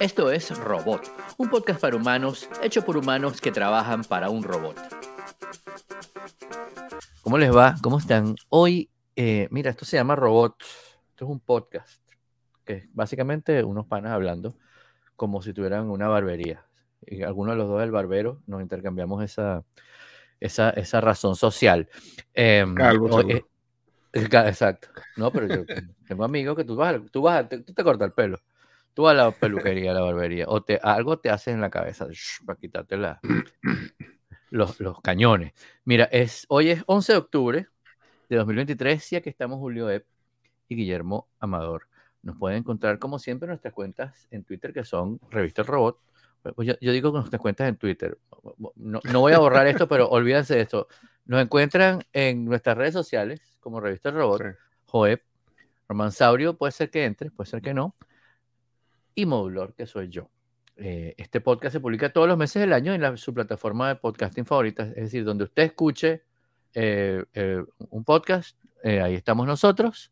Esto es Robot, un podcast para humanos hecho por humanos que trabajan para un robot. ¿Cómo les va? ¿Cómo están? Hoy, eh, mira, esto se llama Robot. Esto es un podcast que es básicamente unos panas hablando como si tuvieran una barbería. Y algunos de los dos del barbero nos intercambiamos esa, esa, esa razón social. Em, Calvo, hoy- eh, exacto. No, pero yo tengo amigos que tú vas, tú vas, te- tú te cortas el pelo. Tú a la peluquería, a la barbería, o te, algo te haces en la cabeza shh, para quitarte la- los, los cañones. Mira, es, hoy es 11 de octubre de 2023 y aquí estamos Julio Epp y Guillermo Amador. Nos pueden encontrar, como siempre, nuestras cuentas en Twitter, que son Revista El Robot. Pues yo, yo digo con nuestras cuentas en Twitter. No, no voy a borrar esto, pero olvídense de esto. Nos encuentran en nuestras redes sociales, como Revista El Robot, Sí. Joep, Romansaurio, puede ser que entre, puede ser que no, y Modulor, que soy yo. Eh, este podcast se publica todos los meses del año en su plataforma de podcasting favorita, es decir, donde usted escuche eh, eh, un podcast, ahí estamos nosotros.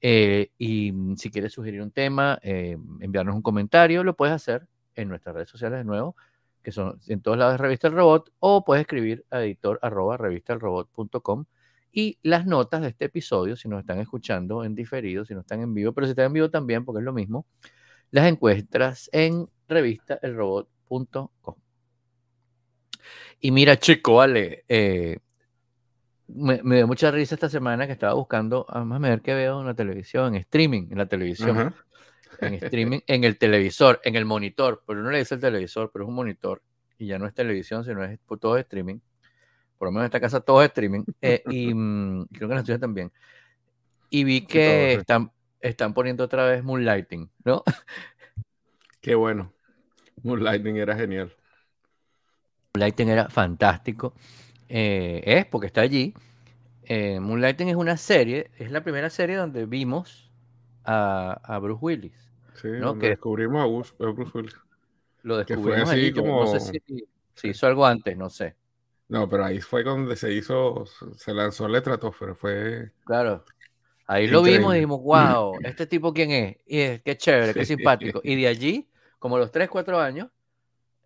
Y si quieres sugerir un tema, enviarnos un comentario, lo puedes hacer en nuestras redes sociales de nuevo, que son en todos lados de Revista El Robot, o puedes escribir a editor arroba revistalrobot.com y las notas de este episodio, si nos están escuchando en diferido, si no están en vivo, pero si están en vivo también, porque es lo mismo, las encuentras en revistaelrobot.com. Y mira, chico, vale, eh, me, me dio mucha risa esta semana que estaba buscando, además ver qué veo en la televisión, en streaming, en la televisión, en streaming, en el televisor, en el monitor, pero uno le dice el televisor, pero es un monitor, y ya no es televisión, sino es todo es streaming. Por lo menos en esta casa todo es streaming, eh, y mm, creo que en la tuya también. Y vi que sí. están, están poniendo otra vez Moonlighting, ¿no? Qué bueno. Moonlighting era genial. Moonlighting era fantástico. Eh, es porque está allí. Eh, Moonlighting es una serie, es la primera serie donde vimos a, a Bruce Willis. Sí, No, donde que- descubrimos a Bruce, a Bruce Willis. Lo Que fue descubrimos así allí. yo no sé como- si, si hizo algo antes, no sé. No, pero ahí fue donde se hizo, se lanzó la estratosfera. Fue Claro. Ahí lo vimos y Increíble. dijimos, wow, ¿este tipo quién es? Y es qué chévere, qué simpático. Y de allí, como a los 3, 4 años,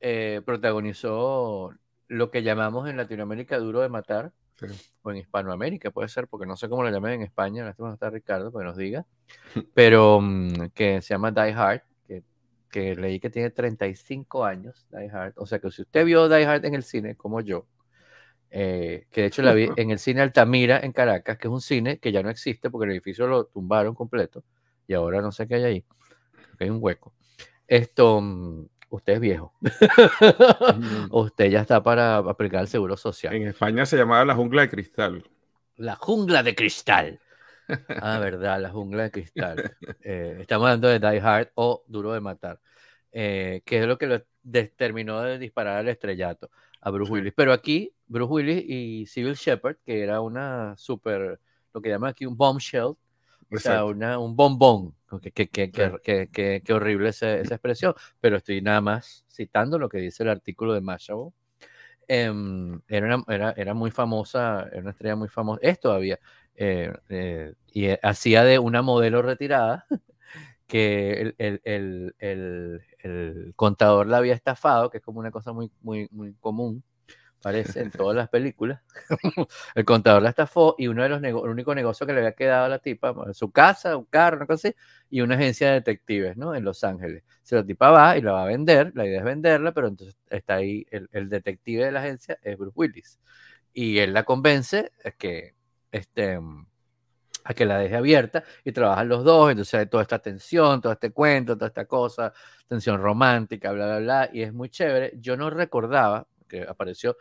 eh, protagonizó lo que llamamos en Latinoamérica Duro de Matar, sí. o en Hispanoamérica puede ser, porque no sé cómo lo llaman en España, lástima está Ricardo, que nos diga, pero mm, que se llama Die Hard, que, que leí que tiene 35 años, Die Hard, o sea que si usted vio Die Hard en el cine, como yo, eh, que de hecho la vi en el cine Altamira en Caracas, que es un cine que ya no existe porque el edificio lo tumbaron completo y ahora no sé qué hay ahí, hay un hueco. Esto, mm, usted es viejo, usted ya está para aplicar el seguro social. En España se llamaba La Jungla de Cristal. La jungla de cristal. Ah, verdad, la jungla de cristal. Eh, estamos hablando de Die Hard o Duro de Matar, eh, que es lo que lo des- terminó de disparar al estrellato a Bruce. Willis. Pero aquí, Bruce Willis y Civil Shepard, que era una super, lo que llaman aquí un bombshell, o sea, una, un bombón. Que, que, que, que- horrible ese- esa expresión, pero estoy nada más citando lo que dice el artículo de Mashable. Em, era, una- era, era muy famosa, era una estrella muy famosa, es todavía, eh, eh, y eh, hacía de una modelo retirada que el, el- el- el- contador la había estafado, que es como una cosa muy, muy, común, parece, en todas las películas. el contador la estafó y uno de los nego- el único negocio que le había quedado a la tipa, su casa, un carro, una cosa así, y una agencia de detectives, ¿no? En Los Ángeles. Si la tipa va y la va a vender, la idea es venderla, pero entonces está ahí el, el detective de la agencia, es Bruce Willis. Y él la convence que, este, a que la deje abierta y trabajan los dos, entonces hay toda esta tensión, todo este cuento, toda esta cosa, tensión romántica, bla, bla, bla, y es muy chévere. Yo no recordaba, que apareció,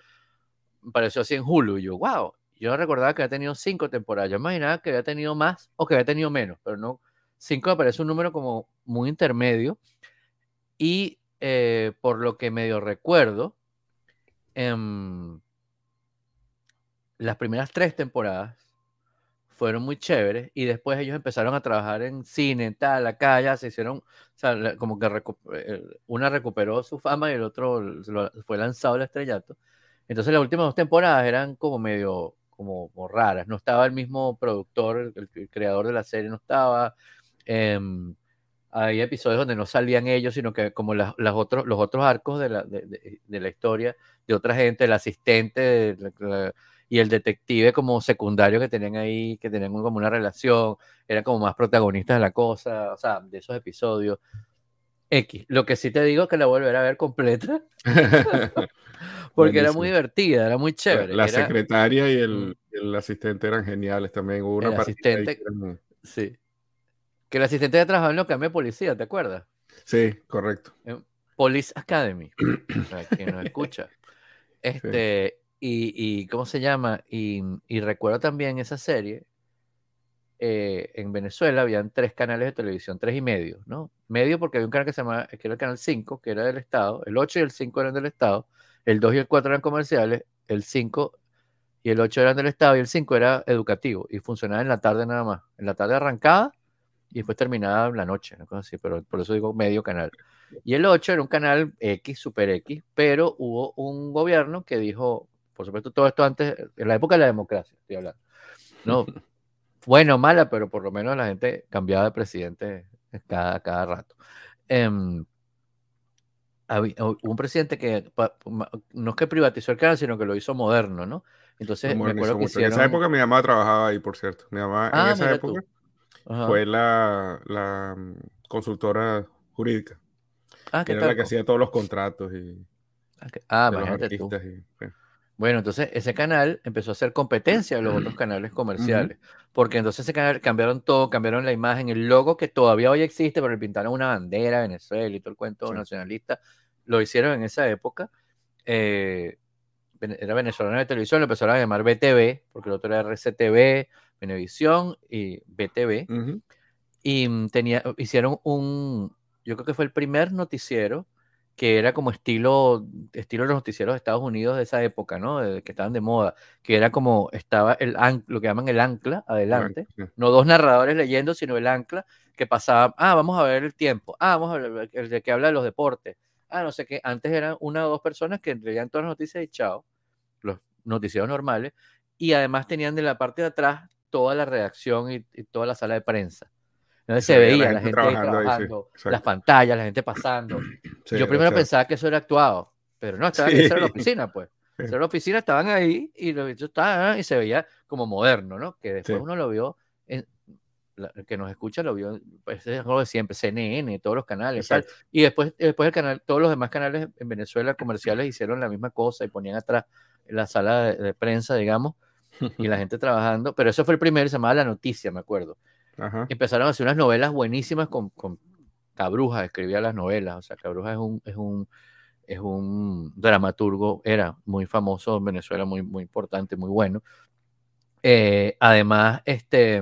apareció así en Hulu, y yo, wow, yo recordaba que había tenido cinco temporadas, yo imaginaba que había tenido más o que había tenido menos, pero no, cinco me parece un número como muy intermedio, y eh, por lo que medio recuerdo, em, las primeras tres temporadas fueron muy chéveres y después ellos empezaron a trabajar en cine, tal, acá, ya se hicieron, o sea, como que recu- eh, una recuperó su fama y el otro lo- fue lanzado al estrellato. Entonces las últimas dos temporadas eran como medio, como, como raras, no estaba el mismo productor, el, el creador de la serie no estaba, em, Hay episodios donde no salían ellos, sino que como las, las otros, los otros arcos de la, de, de- de la historia de otra gente, el asistente la- y el detective como secundario que tenían ahí, que tenían como una relación, eran como más protagonistas de la cosa, o sea, de esos episodios. X. Lo que sí te digo es que la volveré a ver completa, porque era muy divertida, era muy chévere. la era- secretaria y el, Mm. el asistente eran geniales también. Hubo una El asistente- que eran- Sí. Que el asistente de trabajaba en lo que de policía, ¿te acuerdas? Sí, correcto. En Police Academy, para quien nos escucha. Este, y, y, ¿cómo se llama? Y, y recuerdo también esa serie. eh, en Venezuela habían tres canales de televisión, tres y medio, ¿no? Medio porque había un canal que se llamaba, que era el canal 5, que era del Estado, el 8 y el 5 eran del Estado, el 2 y el 4 eran comerciales, el 5 y el 8 eran del Estado y el 5 era educativo y funcionaba en la tarde nada más. En la tarde arrancaba y después terminaba en la noche, así, pero por eso digo medio canal. Y el 8 era un canal X, super X, pero hubo un gobierno que dijo, por supuesto, todo esto antes, en la época de la democracia, estoy hablando. No, bueno o mala, pero por lo menos la gente cambiaba de presidente cada, cada rato. Había- hubo un presidente que no es que privatizó el canal, sino que lo hizo moderno, ¿no? Entonces, me acuerdo que mucho. En esa hicieron... época mi mamá trabajaba ahí, por cierto. Mi mamá Ah, en esa mira tú. época fue la, la mm, consultora jurídica. Ah, ¿qué Era la que hacía todos los contratos y Ah, ah, de los tú. Y, sí. Bueno, entonces ese canal empezó a hacer competencia a los otros canales comerciales, porque entonces ese canal cambiaron todo, cambiaron la imagen, el logo que todavía hoy existe, pero le pintaron una bandera de Venezuela y todo el cuento Sí. nacionalista, lo hicieron en esa época. eh, era venezolano de televisión, lo empezaron a llamar BTV, porque el otro era RCTV, Venevisión y BTV. Ujú. Y mm, tenía, hicieron un, yo creo que fue el primer noticiero que era como estilo, estilo de los noticieros de Estados Unidos de esa época, ¿no? De- que estaban de moda, que era como, estaba el an- lo que llaman el ancla, adelante, Sí. no dos narradores leyendo, sino el ancla que pasaba, ah, vamos a ver el tiempo, ah, vamos a ver el de que habla de los deportes, ah, no sé qué, antes eran una o dos personas que leían todas las noticias y chao, los noticieros normales, y además tenían de la parte de atrás toda la redacción y, y toda la sala de prensa. Se, veía la gente, ahí trabajando ahí, sí, trabajando, las pantallas, la gente pasando. Sí, Yo primero pensaba que eso era actuado, pero no, estaba, Sí. era la oficina, pues. Era la oficina, estaban ahí y lo bichos estaban y se veía como moderno, ¿no? Que después uno lo vio, en, la- el que nos escucha lo vio, pues es algo de siempre, CNN, todos los canales, tal. Y después, después el canal, todos los demás canales en Venezuela comerciales hicieron la misma cosa y ponían atrás la sala de, de prensa, digamos, y la gente trabajando. Pero eso fue el primero, se llamaba La Noticia, me acuerdo. Ajá. Empezaron a hacer unas novelas buenísimas con, con Cabruja, escribía las novelas. O sea, Cabruja es un, es un, es un dramaturgo, era muy famoso en Venezuela, muy, muy importante, muy bueno. Eh, además, este,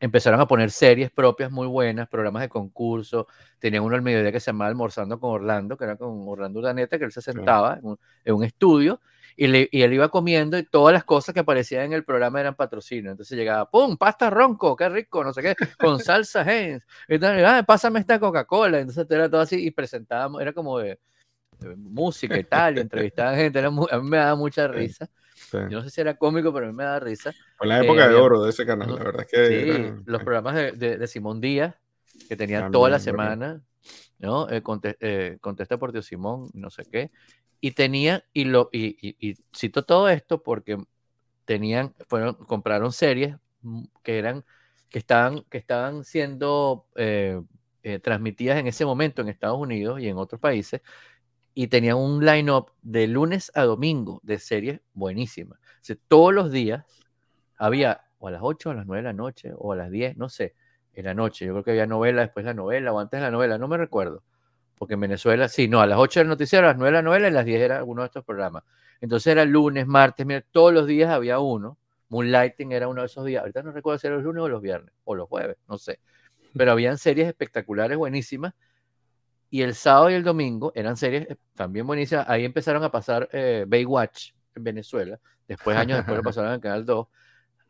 empezaron a poner series propias muy buenas, programas de concurso. Tenían uno al mediodía que se llamaba Almorzando con Orlando, que era con Orlando Urdaneta, que él se sentaba en, un, en un estudio y, le- y él iba comiendo y todas las cosas que aparecían en el programa eran patrocinio. Entonces llegaba, ¡pum! Pasta ronco, qué rico, no sé qué, con salsa Heinz. Tal, ah, pásame esta Coca-Cola. Entonces era todo así y presentábamos, era como de, de música y tal, y entrevistaban gente. Era a mí me daba mucha risa. Sí. Yo no sé si era cómico, pero a mí me daba risa. Fue la Eh, época de oro de ese canal, la verdad es que Sí, era- los programas de, de- de Simón Díaz, que También, toda la semana, ¿no? Eh, eh, contesta por Dios Simón, no sé qué. Y tenía, y lo, y, y- y cito todo esto porque tenían, fueron, compraron series mm, que eran, que estaban, que estaban siendo eh, eh, transmitidas en ese momento en Estados Unidos y en otros países, y tenían un line-up de lunes a domingo de series buenísimas. O todos los días había o a las 8 o a las 9 de la noche o a las 10, no sé, en la noche. Yo creo que había novela, después la novela o antes la novela, no me recuerdo. Porque en Venezuela, sí, no, a las 8 era el noticiero, a las 9 la novela y a las 10 era uno de estos programas. Entonces era lunes, martes, mira, todos los días había uno. Moonlighting era uno de esos días. Ahorita no recuerdo si era los lunes o los viernes o los jueves, no sé. Pero habían series espectaculares, buenísimas. Y el sábado y el domingo eran series eh, también buenísimas. Ahí empezaron a pasar eh, Baywatch en Venezuela. Después, años después, lo pasaron en Canal 2.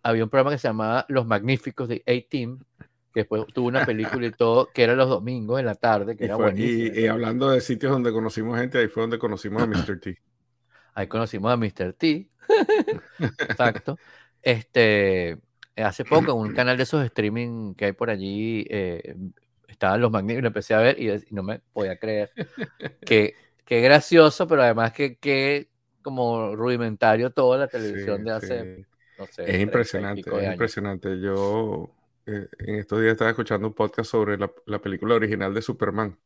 Había un programa que se llamaba Los Magníficos de A-Team, que después tuvo una película y todo, que era los domingos en la tarde, que Y, era fue- buenísimo. y- y hablando de sitios donde conocimos gente, ahí fue donde conocimos a Mr. T. Ahí conocimos a Mr. T. Exacto. Este, hace poco, en un canal de esos streaming que hay por allí, eh, estaban los magníficos, lo empecé a ver y, no me podía creer que, qué gracioso, pero además que, que como rudimentario toda la televisión de hace, no sé. Es impresionante, es impresionante. Yo eh, en estos días estaba escuchando un podcast sobre la, la película original de Superman,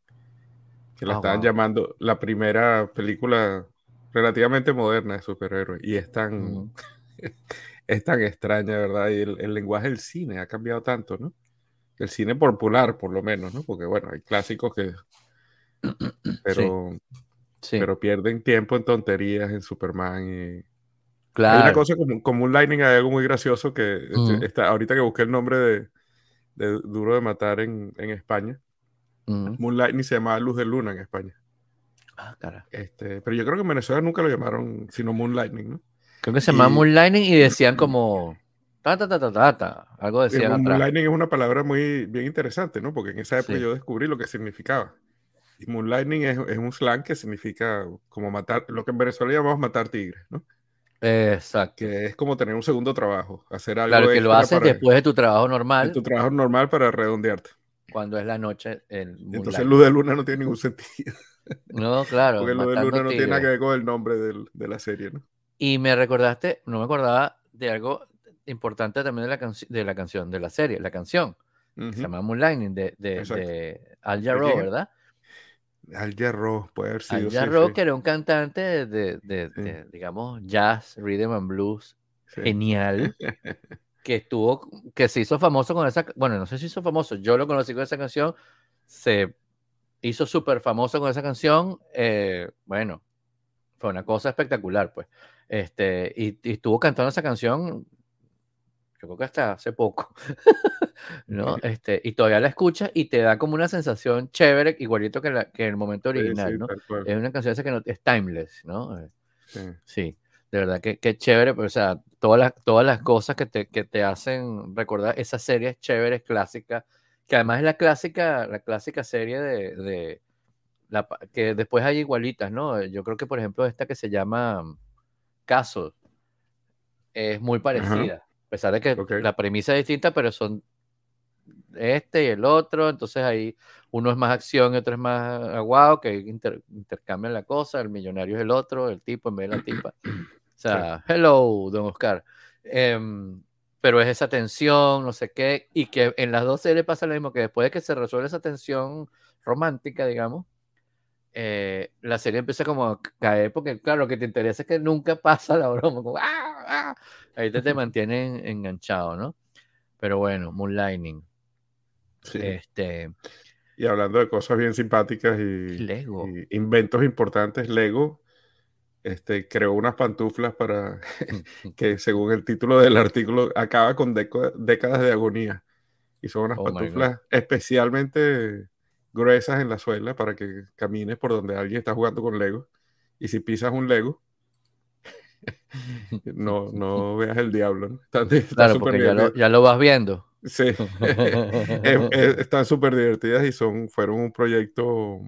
que la ah, estaban llamando la primera película relativamente moderna de superhéroes y es tan, es tan extraña, ¿verdad? Y el, lenguaje del cine ha cambiado tanto, ¿no? El cine popular, por lo menos, ¿no? Porque, bueno, hay clásicos que... Pero, pero pierden tiempo en tonterías en Superman y... Claro. Hay una cosa como, como un lightning, hay algo muy gracioso que este, está, ahorita que busqué el nombre de, de Duro de Matar en, en España, Moonlightning se llamaba Luz de Luna en España. Ah, cara. Este, pero yo creo que en Venezuela nunca lo llamaron sino Moonlightning, ¿no? Creo que se llamaba Moonlightning y decían como ta ta ta ta ta, algo decían atrás. Moonlightning es una palabra muy bien interesante, ¿no? Porque en esa época yo descubrí lo que significaba. Y Moonlightning es, es, un slang que significa como matar, lo que en Venezuela llamamos matar tigres, ¿no? Exacto. Que es como tener un segundo trabajo, hacer algo. Claro, que lo haces después de tu trabajo normal. De tu trabajo normal para redondearte. Cuando es la noche. Entonces, luz de luna no tiene ningún sentido. No, claro. Porque lo de Luna no tiene nada que ver con el nombre del, de la serie, ¿no? Y me recordaste, no me acordaba de algo importante también de la, de la canción, de la serie, la canción. Se llama Moonlighting, de, de, de Al Jarreau, ¿verdad? Al Jarreau, puede haber sido. Al Jarreau, que era un cantante de, de, digamos, jazz, rhythm and blues, genial, que estuvo, que se hizo famoso con esa, bueno, no sé si hizo famoso, yo lo conocí con esa canción, se hizo súper famoso con esa canción, eh, bueno, fue una cosa espectacular, pues. Este, y, estuvo cantando esa canción, yo creo que hasta hace poco, ¿no? Este, y todavía la escuchas y te da como una sensación chévere, igualito que, la, que el momento original, ¿no? Es una canción esa que no, es timeless, ¿no? Eh, sí. de verdad que, que chévere, pero, o sea, todas las, todas las cosas que te, que te hacen recordar esas series chéveres, clásicas, que además es la clásica, la clásica serie de, la, que después hay igualitas, ¿no? Yo creo que, por ejemplo, esta que se llama mm, Caso es muy parecida, a pesar de que la premisa es distinta, pero son este y el otro, entonces ahí uno es más acción y otro es más aguado, que intercambian la cosa, el millonario es el otro, el tipo en vez de la tipa. O sea, hello, don Oscar. Em, pero es esa tensión, no sé qué, y que en las dos series pasa lo mismo, que después de que se resuelve esa tensión romántica, digamos, eh, la serie empieza como a caer, porque claro, lo que te interesa es que nunca pasa la broma, como, ¡ah! ¡ah! ahí te, te mantienen enganchado, ¿no? Pero bueno, Moonlighting. Sí. Este, y hablando de cosas bien simpáticas y, Lego. y inventos importantes, Lego este, creó unas pantuflas para que, según el título del artículo, acaba con décadas de agonía. Y son unas oh pantuflas especialmente gruesas en la suela para que camines por donde alguien está jugando con Lego. Y si pisas un Lego, no, no veas el diablo. claro, porque ya lo, ya lo, vas viendo. Sí, están súper divertidas y son, fueron un proyecto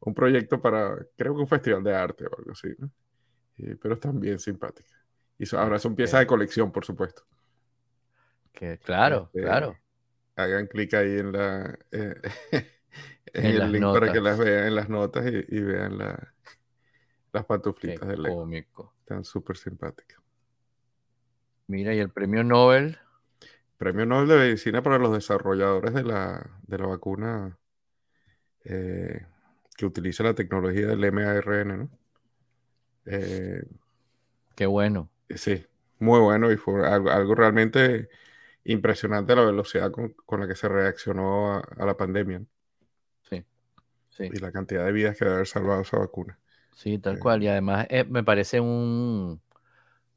un proyecto para, creo que un festival de arte o algo así, ¿no? pero están bien simpáticas. Y ahora son piezas de colección, por supuesto. Que, claro, este, claro. Hagan clic ahí en la eh, en, el link para que las vean en las notas y, vean la, las pantuflitas del Lego. Cómico. Están súper simpáticas. Mira, y el premio Nobel. Premio Nobel de Medicina para los desarrolladores de la, de la vacuna eh, que utiliza la tecnología del MARN, ¿no? Eh, Qué bueno. Sí, muy bueno y fue algo, realmente impresionante la velocidad con, la que se reaccionó a, la pandemia. Sí, sí. Y la cantidad de vidas que debe haber salvado esa vacuna. Sí, tal eh, cual. Y además me parece un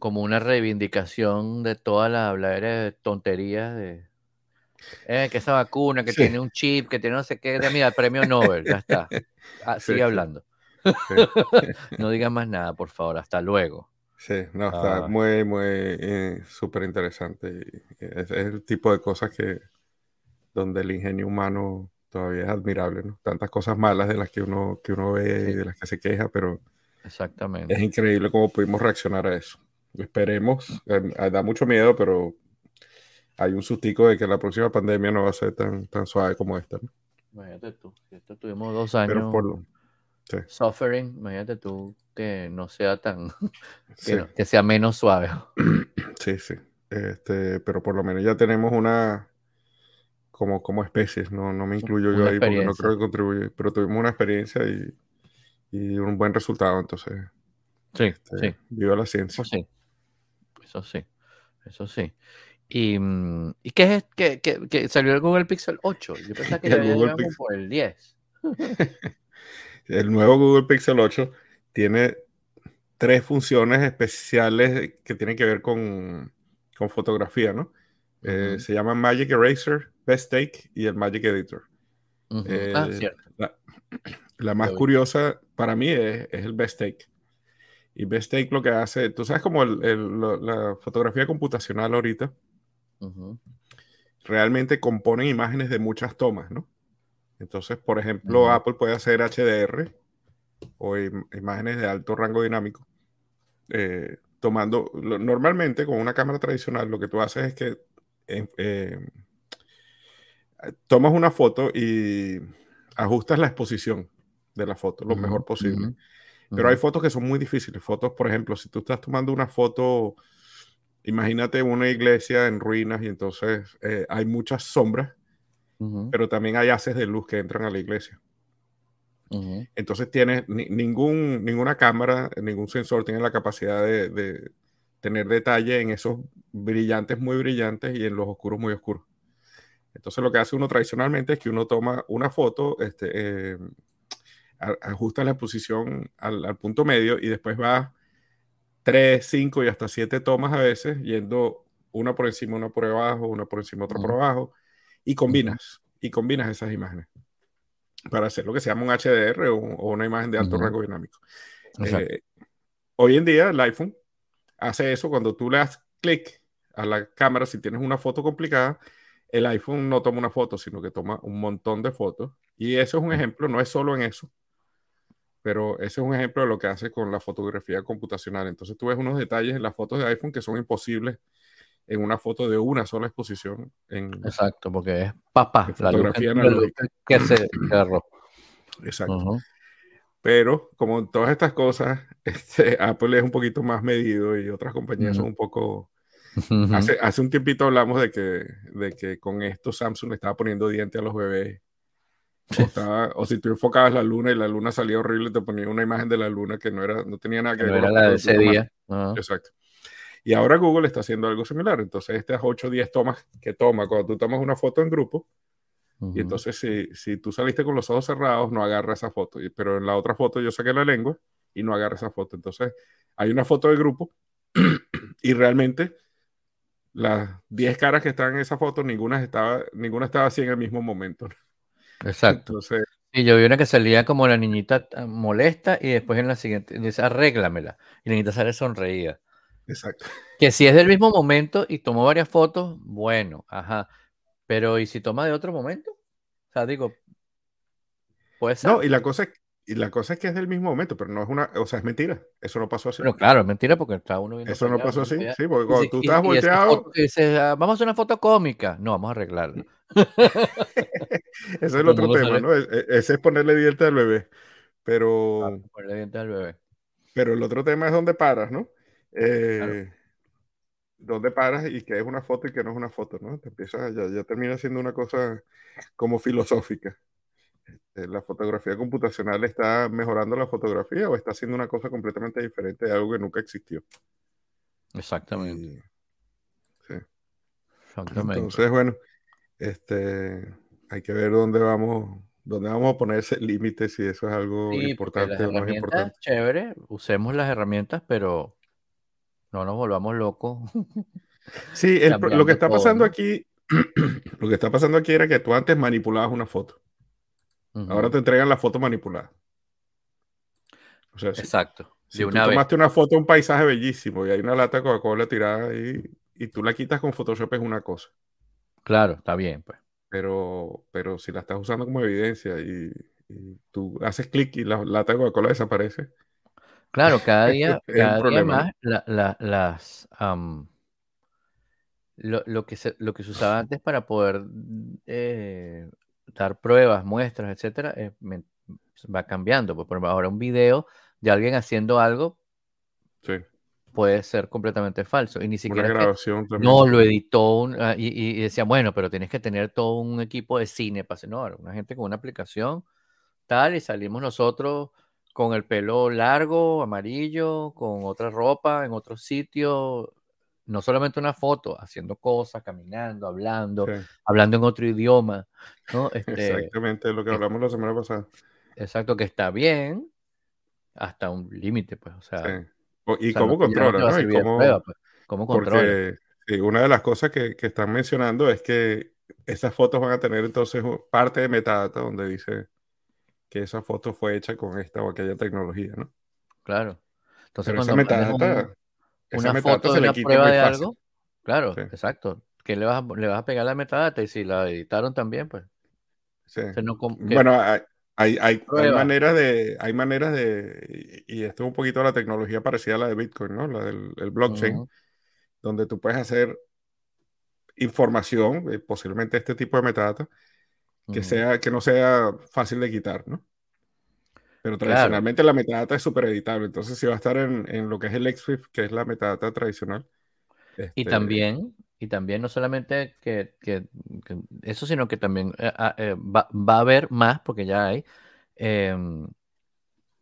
como una reivindicación de toda la habladera de tonterías de, eh, que esa vacuna, que tiene un chip, que tiene no sé qué, de mira, el premio Nobel, ya está. Ah, sigue hablando. no diga más nada, por favor, hasta luego. Sí, no, está ah. muy, muy eh, súper interesante. Es, el tipo de cosas que donde el ingenio humano todavía es admirable, ¿no? Tantas cosas malas de las que uno, que uno ve y de las que se queja, pero Exactamente. es increíble cómo pudimos reaccionar a eso. Esperemos, eh, da mucho miedo, pero hay un sustico de que la próxima pandemia no va a ser tan, tan suave como esta. Imagínate tú, esto tuvimos dos años suffering, imagínate tú que no sea tan, que, sea menos suave. Sí, sí. Este, pero por lo menos ya tenemos una, como, como especies, no, no me incluyo yo ahí porque no creo que contribuye, pero tuvimos una experiencia y, y un buen resultado, entonces. Sí, este, sí. Viva la ciencia. Eso sí, eso sí, eso sí. ¿Y, mm, ¿y qué es que, que, salió el Google Pixel 8? Yo pensaba que Google Pixel... por el 10. el nuevo Google Pixel 8 tiene tres funciones especiales que tienen que ver con, con fotografía, ¿no? Eh, se llaman Magic Eraser, Best Take y el Magic Editor. Eh, ah, cierto. La, más curiosa para mí es, es, el Best Take. Y Best Take lo que hace, tú sabes como el, el, la fotografía computacional ahorita, realmente componen imágenes de muchas tomas, ¿no? Entonces, por ejemplo, Apple puede hacer HDR o imágenes de alto rango dinámico. Eh, tomando, normalmente con una cámara tradicional, lo que tú haces es que em, em, tomas una foto y ajustas la exposición de la foto lo mejor posible. Pero hay fotos que son muy difíciles. Fotos, por ejemplo, si tú estás tomando una foto imagínate una iglesia en ruinas y entonces eh, hay muchas sombras, pero también hay haces de luz que entran a la iglesia. Entonces tienes ningún, ninguna cámara, ningún sensor tiene la capacidad de, tener detalle en esos brillantes muy brillantes y en los oscuros muy oscuros. Entonces lo que hace uno tradicionalmente es que uno toma una foto, este, eh, ajusta la exposición al, al, punto medio y después va tres, cinco y hasta siete tomas a veces, yendo una por encima, una por abajo, una por encima, otra por abajo, y combinas, y combinas esas imágenes para hacer lo que se llama un HDR o, una imagen de alto rango dinámico. Eh, hoy en día el iPhone hace eso cuando tú le das clic a la cámara, si tienes una foto complicada, el iPhone no toma una foto, sino que toma un montón de fotos. Y eso es un ejemplo, no es solo en eso, pero ese es un ejemplo de lo que hace con la fotografía computacional. Entonces tú ves unos detalles en las fotos de iPhone que son imposibles en una foto de una sola exposición. En, Exacto, porque es papá, la fotografía que se agarró. Exacto. Pero como en todas estas cosas, este, Apple es un poquito más medido y otras compañías son un poco... hace, hace, un tiempito hablamos de que, de que con esto Samsung le estaba poniendo diente a los bebés o, si tú enfocabas la luna y la luna salía horrible, te ponía una imagen de la luna que no, era, no tenía nada que ver. con la de ese día. Exacto. Y ahora Google está haciendo algo similar. Entonces, estas 8 o 10 tomas que toma cuando tú tomas una foto en grupo, y entonces si, si, tú saliste con los ojos cerrados, no agarra esa foto. Pero en la otra foto yo saqué la lengua y no agarra esa foto. Entonces, hay una foto de grupo y realmente las 10 caras que están en esa foto, ninguna estaba, ninguna estaba así en el mismo momento. Exacto. y yo vi una que salía como la niñita molesta y después en la siguiente dice, arréglamela. Y la niñita sale sonreída. Exacto. Que si es del mismo momento y tomó varias fotos, bueno, ajá. Pero ¿y si toma de otro momento? O sea, digo, puede ser. No, y la cosa es, y la cosa es que es del mismo momento, pero no es una, o sea, es mentira. Eso no pasó así. Pero claro, es mentira porque está uno viendo. Eso no pasó así, sí, porque cuando tú estás volteado. Ah, vamos a hacer una foto cómica. No, vamos a arreglarla. Ese es el otro tema, ¿no? E, e, ese es ponerle diente al bebé. Pero. ponerle diente al bebé. Pero el otro tema es dónde paras, ¿no? Eh, dónde paras y qué es una foto y qué no es una foto, ¿no? Te empiezas, ya, ya termina siendo una cosa como filosófica. Este, ¿La fotografía computacional está mejorando la fotografía o está haciendo una cosa completamente diferente de algo que nunca existió? Exactamente. sí. Exactamente. Entonces, bueno, este, hay que ver dónde vamos, dónde vamos a ponerse límites si eso es algo importante o no es importante. Chévere, usemos las herramientas, pero no nos volvamos locos. Sí, lo que está pasando aquí, lo que está pasando aquí era que tú antes manipulabas una foto. Ahora te entregan la foto manipulada. Exacto. Si, tú tomaste una foto de un paisaje bellísimo y hay una lata de Coca-Cola tirada ahí y tú la quitas con Photoshop es una cosa. Claro, está bien, pues. Pero, pero si la estás usando como evidencia y, tú haces clic y la lata de Coca-Cola desaparece. Claro, cada día, cada día más las lo, que se, lo que se usaba antes para poder eh, dar pruebas, muestras, etcétera, va cambiando. Por ahora un video de alguien haciendo algo puede ser completamente falso. Y ni siquiera. grabación No, lo editó ah, y, decía, bueno, pero tienes que tener todo un equipo de cine para hacer. No, una gente con una aplicación tal y salimos nosotros con el pelo largo, amarillo, con otra ropa, en otro sitio, no solamente una foto, haciendo cosas, caminando, hablando, hablando en otro idioma. ¿no? Este, Exactamente, lo que hablamos la semana pasada. Exacto, que está bien hasta un límite, pues, o sea. ¿Y cómo controla? ¿no? ¿Cómo, controla? Porque una de las cosas que, que, están mencionando es que esas fotos van a tener entonces parte de metadata donde dice que esa foto fue hecha con esta o aquella tecnología, ¿no? Claro. Entonces, cuando esa metadata, una foto de una prueba de algo, claro, exacto. Que le vas, a, le vas a pegar la metadata y si la editaron también, pues. Sí. bueno, hay, hay, hay, maneras de, hay maneras de, y esto es un poquito la tecnología parecida a la de Bitcoin, ¿no? La del el blockchain, donde tú puedes hacer información, eh, posiblemente este tipo de metadata, que, sea, que no sea fácil de quitar, ¿no? Pero tradicionalmente la metadata es súper editable, entonces si va a estar en, en, lo que es el XFIF, que es la metadata tradicional. Y este también, y también no solamente que, que, eso, sino que también eh, ah, eh, va, va, a haber más, porque ya hay, em,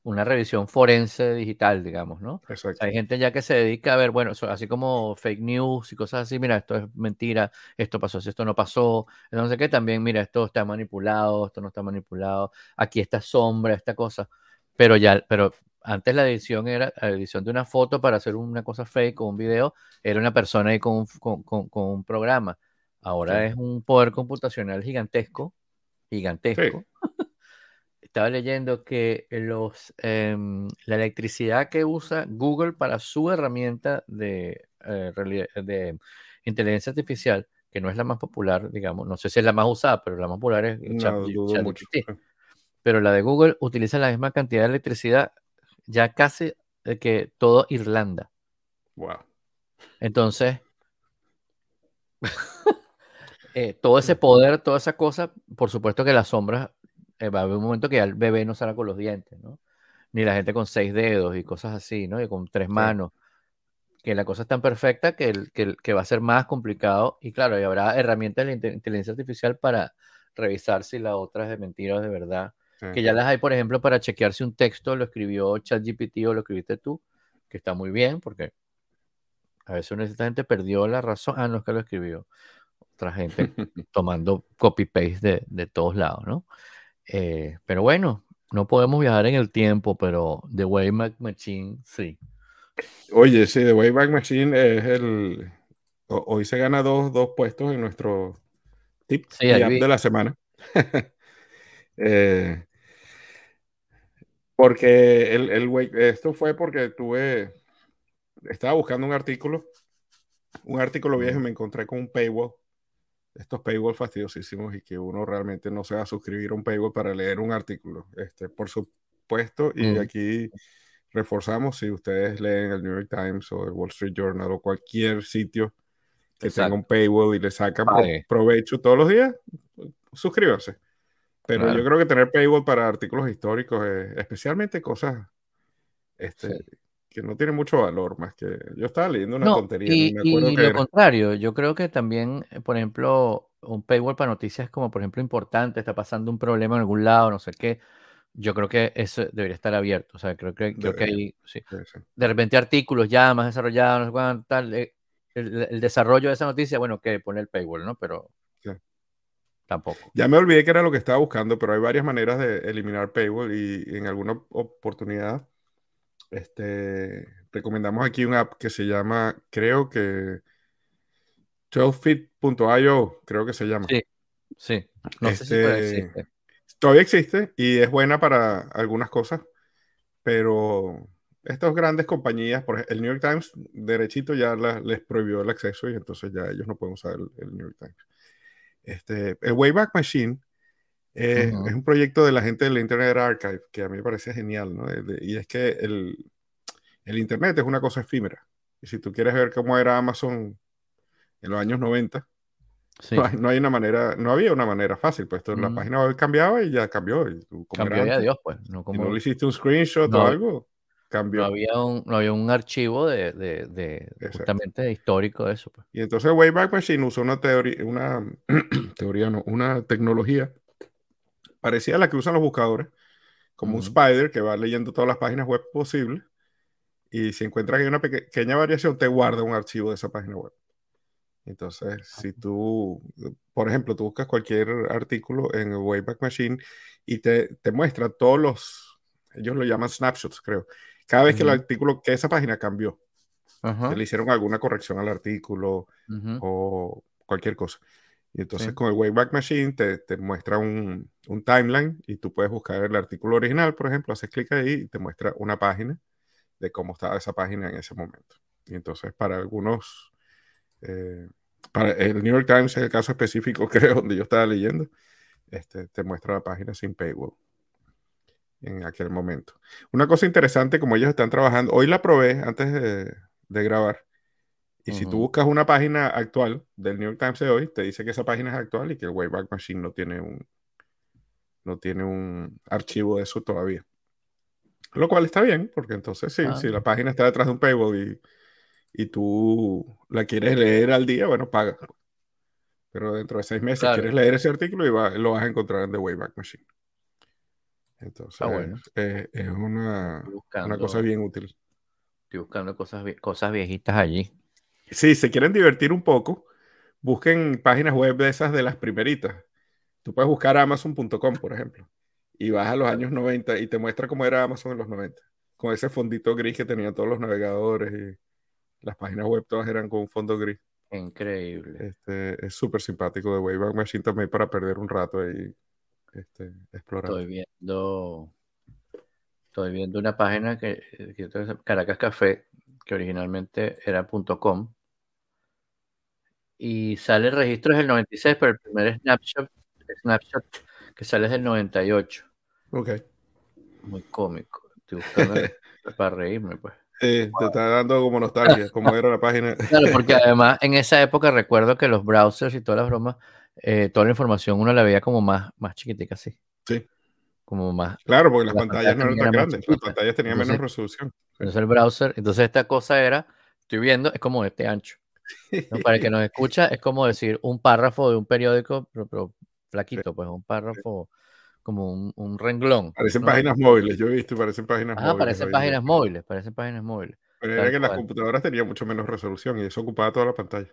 una revisión forense digital, digamos, ¿no? Exacto. hay gente ya que se dedica a ver, bueno, así como fake news y cosas así, mira, esto es mentira, esto pasó, esto no pasó, sé qué, también, mira, esto está manipulado, esto no está manipulado, aquí está sombra, esta cosa, pero ya, pero antes la edición era la edición de una foto para hacer una cosa fake o un video, era una persona ahí con un, con, con, un programa. Ahora es un poder computacional gigantesco, gigantesco. Estaba leyendo que los, em, la electricidad que usa Google para su herramienta de, eh, de inteligencia artificial, que no es la más popular, digamos, no sé si es la más usada, pero la más popular es ChatGPT. Pero la de Google utiliza la misma cantidad de electricidad ya casi que todo Irlanda. Wow. Entonces, eh, todo ese poder, toda esa cosa, por supuesto que las sombras eh, va a haber un momento que ya el bebé no sale con los dientes, ¿no? Ni la gente con seis dedos y cosas así, ¿no? Y con tres manos. Que la cosa es tan perfecta que, el, que, va a ser más complicado. Y claro, y habrá herramientas de inteligencia artificial para revisar si la otra es de mentira o de verdad. Que ya las hay, por ejemplo, para chequear si un texto lo escribió ChatGPT o lo escribiste tú, que está muy bien, porque a veces esta gente perdió la razón. Ah, no es que lo escribió otra gente tomando copy-paste de, de todos lados, ¿no? Eh, pero bueno, no podemos viajar en el tiempo, pero The Wayback Machine sí. Oye, sí, The Wayback Machine es el. Hoy se gana dos, dos puestos en nuestro tip de la semana. eh, porque el, el, esto fue porque tuve. Estaba buscando un artículo, un artículo viejo y me encontré con un paywall estos paywall fastidiosísimos y que uno realmente no se va a suscribir a un paywall para leer un artículo. Este, por supuesto, y aquí reforzamos, si ustedes leen el New York Times o el Wall Street Journal o cualquier sitio que tenga un paywall y le sacan provecho todos los días, suscríbanse. Pero yo creo que tener paywall para artículos históricos, especialmente cosas este, que no tiene mucho valor, más que yo estaba leyendo una tontería. Y, lo contrario, yo creo que también, eh, por ejemplo, un paywall para noticias como, por ejemplo, importante, está pasando un problema en algún lado, no sé qué, yo creo que eso debería estar abierto. O sea, creo que, creo que hay, sí. de repente artículos ya más desarrollados, no sé cuánto, tal, eh, el, desarrollo de esa noticia, bueno, que pone el paywall, ¿no? Pero tampoco. Ya me olvidé que era lo que estaba buscando, pero hay varias maneras de eliminar paywall y en alguna oportunidad este, recomendamos aquí una app que se llama, creo que 12fit.io, creo que se llama. Sí, sí. No sé si todavía este, existe. Todavía existe y es buena para algunas cosas, pero estas grandes compañías, por ejemplo, el New York Times, derechito ya les prohibió el acceso y entonces ya ellos no pueden usar el, New York Times. Este, el Wayback Machine es un proyecto de la gente del Internet Archive que a mí me parece genial, ¿no? y es que el, el, Internet es una cosa efímera. Y si tú quieres ver cómo era Amazon en los años 90, No, hay, una manera, no había una manera fácil, pues la mm. página web cambiaba y ya cambió. Y cambió ya Dios, pues. No, como... no le hiciste un screenshot o algo, cambió. No había un, no había un archivo de, de, de justamente histórico de eso. Pues. Y entonces Wayback Machine usó una teoría, una teoría, no, una tecnología parecida a la que usan los buscadores, como un spider que va leyendo todas las páginas web posibles. Y si encuentra que hay una pequeña variación, te guarda un archivo de esa página web. Entonces, si tú, por ejemplo, tú buscas cualquier artículo en Wayback Machine y te, te muestra todos los, ellos lo llaman snapshots, creo. Cada vez que el artículo, que esa página cambió, que le hicieron alguna corrección al artículo o cualquier cosa. Y entonces con el Wayback Machine te, te muestra un, un, timeline y tú puedes buscar el artículo original, por ejemplo, haces clic ahí y te muestra una página de cómo estaba esa página en ese momento. Y entonces para algunos eh, para el New York Times es el caso específico, creo, donde yo estaba leyendo. Este, te muestra la página sin paywall en aquel momento. Una cosa interesante, como ellos están trabajando, hoy la probé antes de, grabar. Y si tú buscas una página actual del New York Times de hoy, te dice que esa página es actual y que el Wayback Machine no tiene un, no tiene un archivo de eso todavía. Lo cual está bien, porque entonces sí, ah. si la página está detrás de un paywall y y tú la quieres leer al día, bueno, paga. Pero dentro de seis meses quieres leer ese artículo y lo vas a encontrar en The Wayback Machine. Entonces, es, una, una, cosa bien útil. Estoy buscando cosas, cosas viejitas allí. Sí, se quieren divertir un poco, busquen páginas web de esas de las primeritas. Tú puedes buscar amazon.com, por ejemplo, y vas a los años 90 y te muestra cómo era Amazon en los 90, con ese fondito gris que tenían todos los navegadores y las páginas web todas eran con un fondo gris. Increíble. Este, es súper simpático de Wayback Machine también para perder un rato ahí este, explorando. Estoy viendo, estoy viendo una página que, que Caracas Café, que originalmente era .com, y sale el registro del 96, pero el primer snapshot, snapshot que sale es del 98. Ok. Muy cómico. Estoy buscando para reírme, pues. Sí, te está dando como nostalgia, como era la página. Claro, porque además en esa época recuerdo que los browsers y todas las bromas, eh, toda la información uno la veía como más, más chiquitica, sí. Sí. Como más. Claro, porque las, pantallas, no eran tan grandes, las pantallas tenían menos resolución. Entonces el browser, entonces esta cosa era, estoy viendo, es como este ancho. Para el que nos escucha, es como decir un párrafo de un periódico, pero, flaquito, pues un párrafo como un, renglón. Parecen páginas móviles, yo he visto, parecen páginas ah, parecen páginas móviles, parecen páginas móviles. Pero era que las computadoras tenían mucho menos resolución y eso ocupaba toda la pantalla.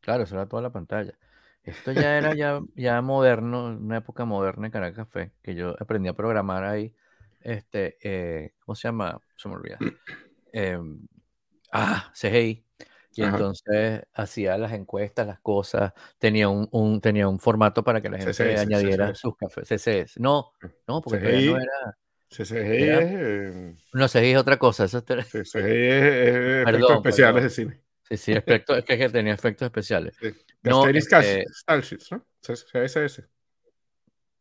Claro, eso era toda la pantalla. Esto ya era ya, ya moderno, una época moderna en Caracas Café, que yo aprendí a programar ahí. Este, eh, ¿cómo se llama? Se me olvida. Em, ah, CGI. Y entonces hacía las encuestas, las cosas, tenía un, tenía un formato para que la gente añadiera sus cafés. CCS. No, no, porque no era. CCI es. Eh, no, CCI es otra cosa. Eso es, efectos especiales de cine. Sí, sí, es que tenía efectos especiales. No, este... Style Sheets, ¿no? CSS.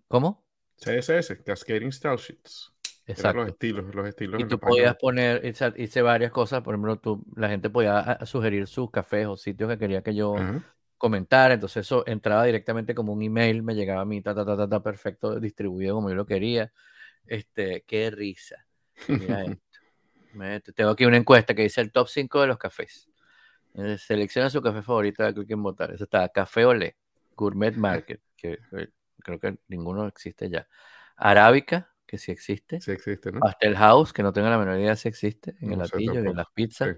¿Cómo? CSS, Cascading Style Sheets. Exacto. los estilos, los estilos. Y tú podías poner, hice varias cosas, por ejemplo, tú, la gente podía sugerir sus cafés o sitios que quería que yo comentara, entonces eso entraba directamente como un email, me llegaba a mí, ta, ta, ta, ta, perfecto, distribuido como yo lo quería. Este, qué risa. Mira esto. tengo aquí una encuesta que dice el top 5 de los cafés. Eh, selecciona su café favorito, de clic en votar. Eso está, Café Olé, Gourmet Market, que eh, creo que ninguno existe ya. Arábica, que sí existe. Sí existe, ¿no? Pastel House, que no tengo la menor idea si existe, en el latillo y en las pizzas.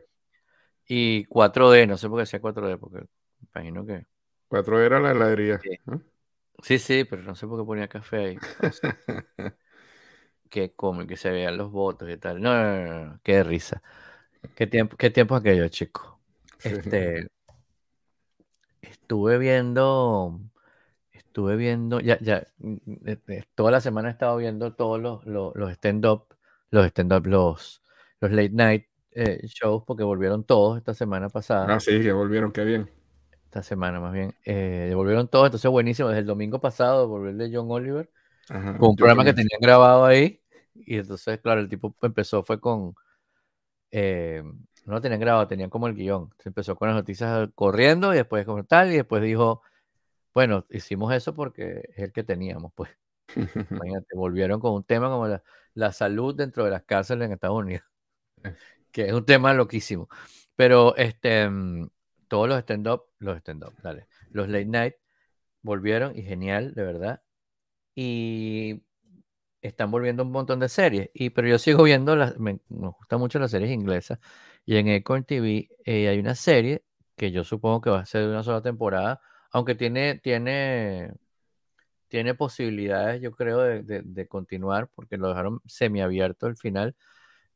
Y 4D, no sé por qué sea 4D, porque me imagino que... 4D era la heladería. Sí. sí, pero no sé por qué ponía café ahí. qué cómico, que se vean los votos y tal. No, no, no, qué risa. Qué tiempo, qué tiempo aquello, chico. Este, estuve viendo estuve viendo, ya, ya, mm, mm, eh, eh, toda la semana he estado viendo todos los, los, stand-up, los stand-up, los, los late night eh, shows, porque volvieron todos esta semana pasada. Ah, sí, que volvieron, qué bien. Esta semana más bien. Eh, volvieron todos, entonces buenísimo. Desde el domingo pasado volvió el de John Oliver, con un programa que tenían grabado ahí. Y entonces, claro, el tipo empezó, fue con... no lo tenían grabado, tenían como el guion. Se empezó con las noticias corriendo y después como tal, y después dijo Bueno, hicimos eso porque es el que teníamos, pues. Imagínate, volvieron con un tema como la, la salud dentro de las cárceles en Estados Unidos, Eh. que es un tema loquísimo. Pero este, mm, todos los stand-up, los stand-up, dale, los late night volvieron y genial, de verdad. Y están volviendo un montón de series. Y, pero yo sigo viendo, las, me, me gustan mucho las series inglesas. Y en Acorn TV eh, hay una serie que yo supongo que va a ser de una sola temporada, aunque tiene, tiene, tiene posibilidades, yo creo, de, de- de continuar, porque lo dejaron semiabierto al final.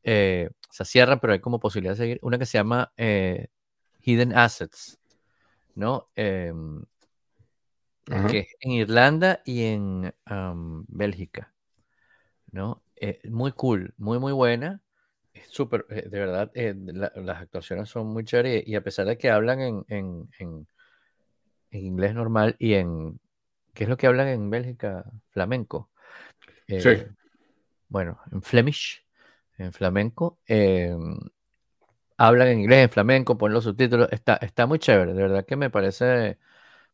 Eh, se cierra, pero hay como posibilidad de seguir. Una que se llama eh, Hidden Assets, ¿no? Ajá. que es en Irlanda y en Bélgica, ¿no? Eh, muy cool, muy, muy buena. Súper, eh, de verdad, eh, la- las actuaciones son muy chéveres y a pesar de que hablan en, en, en- en inglés normal y en, ¿qué es lo que hablan en Bélgica? Flamenco. Sí. Eh, Bueno, en Flemish, en flamenco. eh, hablan en inglés, en flamenco, ponen los subtítulos. Está, está muy chévere, de verdad que me parece,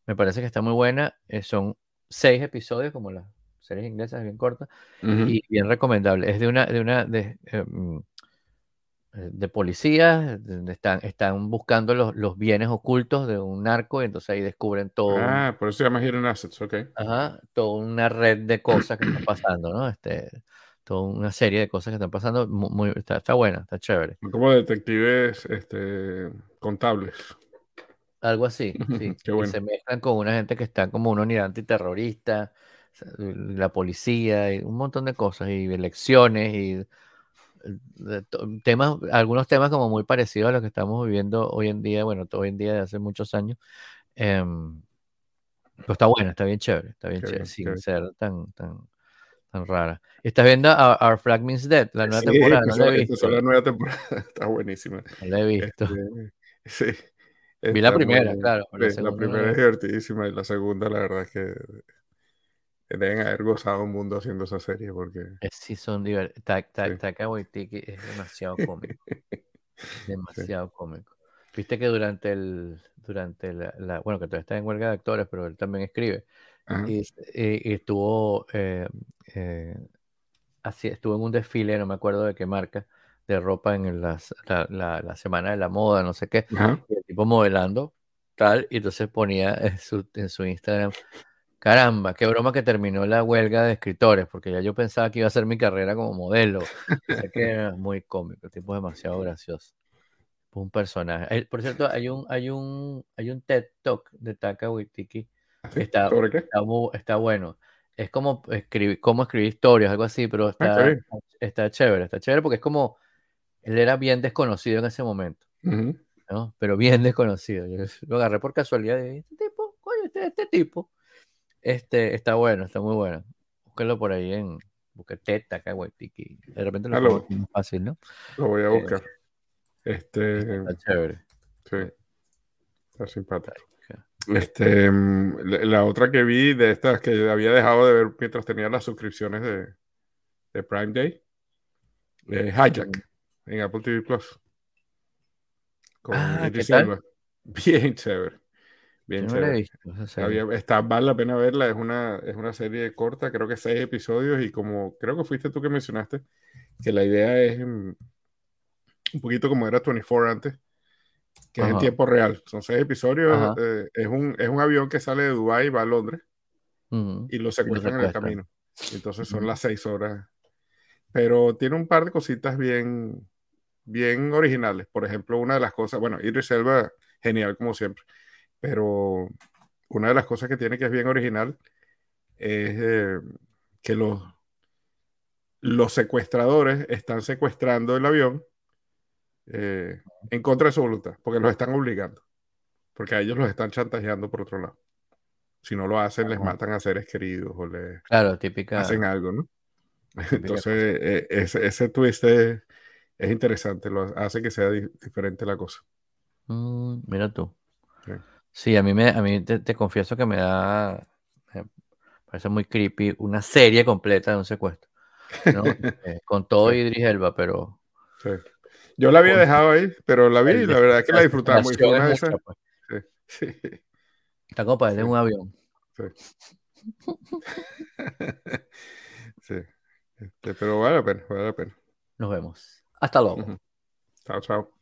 me parece que está muy buena. eh, son seis episodios, como las series inglesas, bien cortas, y bien recomendable. Es de una, de una, de, eh, de policías, están, están buscando los, los bienes ocultos de un narco, y entonces ahí descubren todo, un- Ah, por eso se llama Hidden Assets, ok. ajá, toda una red de cosas que están pasando, ¿no? Este, toda una serie de cosas que están pasando, mu- muy, está, está buena, está chévere. Como detectives este, contables. Algo así, sí. Qué bueno. se mezclan con una gente que está como una unidad antiterrorista, la policía, y un montón de cosas, y elecciones, y eh, temas, algunos temas como muy parecidos a los que estamos viviendo hoy en día, bueno, hoy en día de hace muchos años. Em, pero está buena, está bien chévere, está bien chévere, qué sin bien. ser tan, tan, tan rara. ¿Estás viendo a- Our Flag Means Dead, la nueva Sí, temporada? No la he visto, la nueva temporada. Está buenísima. no la he visto. Este, sí. Vi la primera, muy- claro, la la primera es divertidísima y la segunda, la verdad es que deben haber gozado un mundo haciendo esa serie porque Eh, Sí, son divertidos. Sí. Taika Waititi es demasiado cómico. demasiado cómico. Viste que durante el, durante la, la- bueno, que todavía está en huelga de actores, pero él también escribe. Y, y- y estuvo, eh, eh, así, estuvo en un desfile, no me acuerdo de qué marca, de ropa en las- la, la- la semana de la moda, no sé qué. Ajá. Y el tipo modelando, tal, y entonces ponía en su, en su Instagram, caramba, qué broma que terminó la huelga de escritores, porque ya yo pensaba que iba a hacer mi carrera como modelo. O sea que era muy cómico, el tipo es demasiado gracioso. Un personaje. Por cierto, hay un, hay un, hay un TED Talk de Taka Waititi ¿Sí? Está-. Está, mu- está bueno. Es como escribir, cómo escribir historias, algo así, pero Ah, está, está chévere, está chévere porque es como, él era bien desconocido en ese momento, Ujú. ¿no? Pero bien desconocido. Yo lo agarré por casualidad y dije, este tipo, coño, este, este tipo. Este, está bueno, está muy bueno. Búsquenlo por ahí en, busque Teta, acá, Waititi. De repente lo Ah, lo- más fácil, ¿no? Lo voy a Eh, buscar. Este, Está chévere. sí, está simpático. Este, mm, la, otra que vi de estas que había dejado de ver mientras tenía las suscripciones de, de Prime Day, eh, Hijack en Apple TV Plus. Con Ah, ¿qué tal? Bien chévere. Bien no la he chévere. visto. Había- está, vale la pena verla, es una, es una serie corta, creo que seis episodios y como creo que fuiste tú que mencionaste, que la idea es mm, un poquito como era 24 antes, que es en Ajá. tiempo real. Son seis episodios, Ajá. eh, es, un, es un avión que sale de Dubái y va a Londres Ujú. y lo secuestran en el camino. Entonces son Ujú. las seis horas. Pero tiene un par de cositas bien, bien originales. Por ejemplo, una de las cosas, bueno, Idris Elba, genial como siempre, pero una de las cosas que tiene que es bien original es eh, que los, los secuestradores están secuestrando el avión eh, en contra de su voluntad, porque los están obligando, porque a ellos los están chantajeando por otro lado. Si no lo hacen, les matan a seres queridos o les Claro, típica. hacen algo, ¿no? Entonces, eh, ese, ese twist es, es interesante, lo hace que sea di- diferente la cosa. Mm, mira tú. Sí. Sí, a mí me, a mí te, te confieso que me da, me parece muy creepy una serie completa de un secuestro, ¿no? Eh, con todo Sí. Idris Elba, pero Sí. Yo la había Con- dejado ahí, pero la vi y la verdad es que la disfrutaba muy. De es pues. Sí, en Sí. un avión. Sí. sí. Este, pero vale la pena, vale la pena. Nos vemos. Hasta luego. Chao, chao.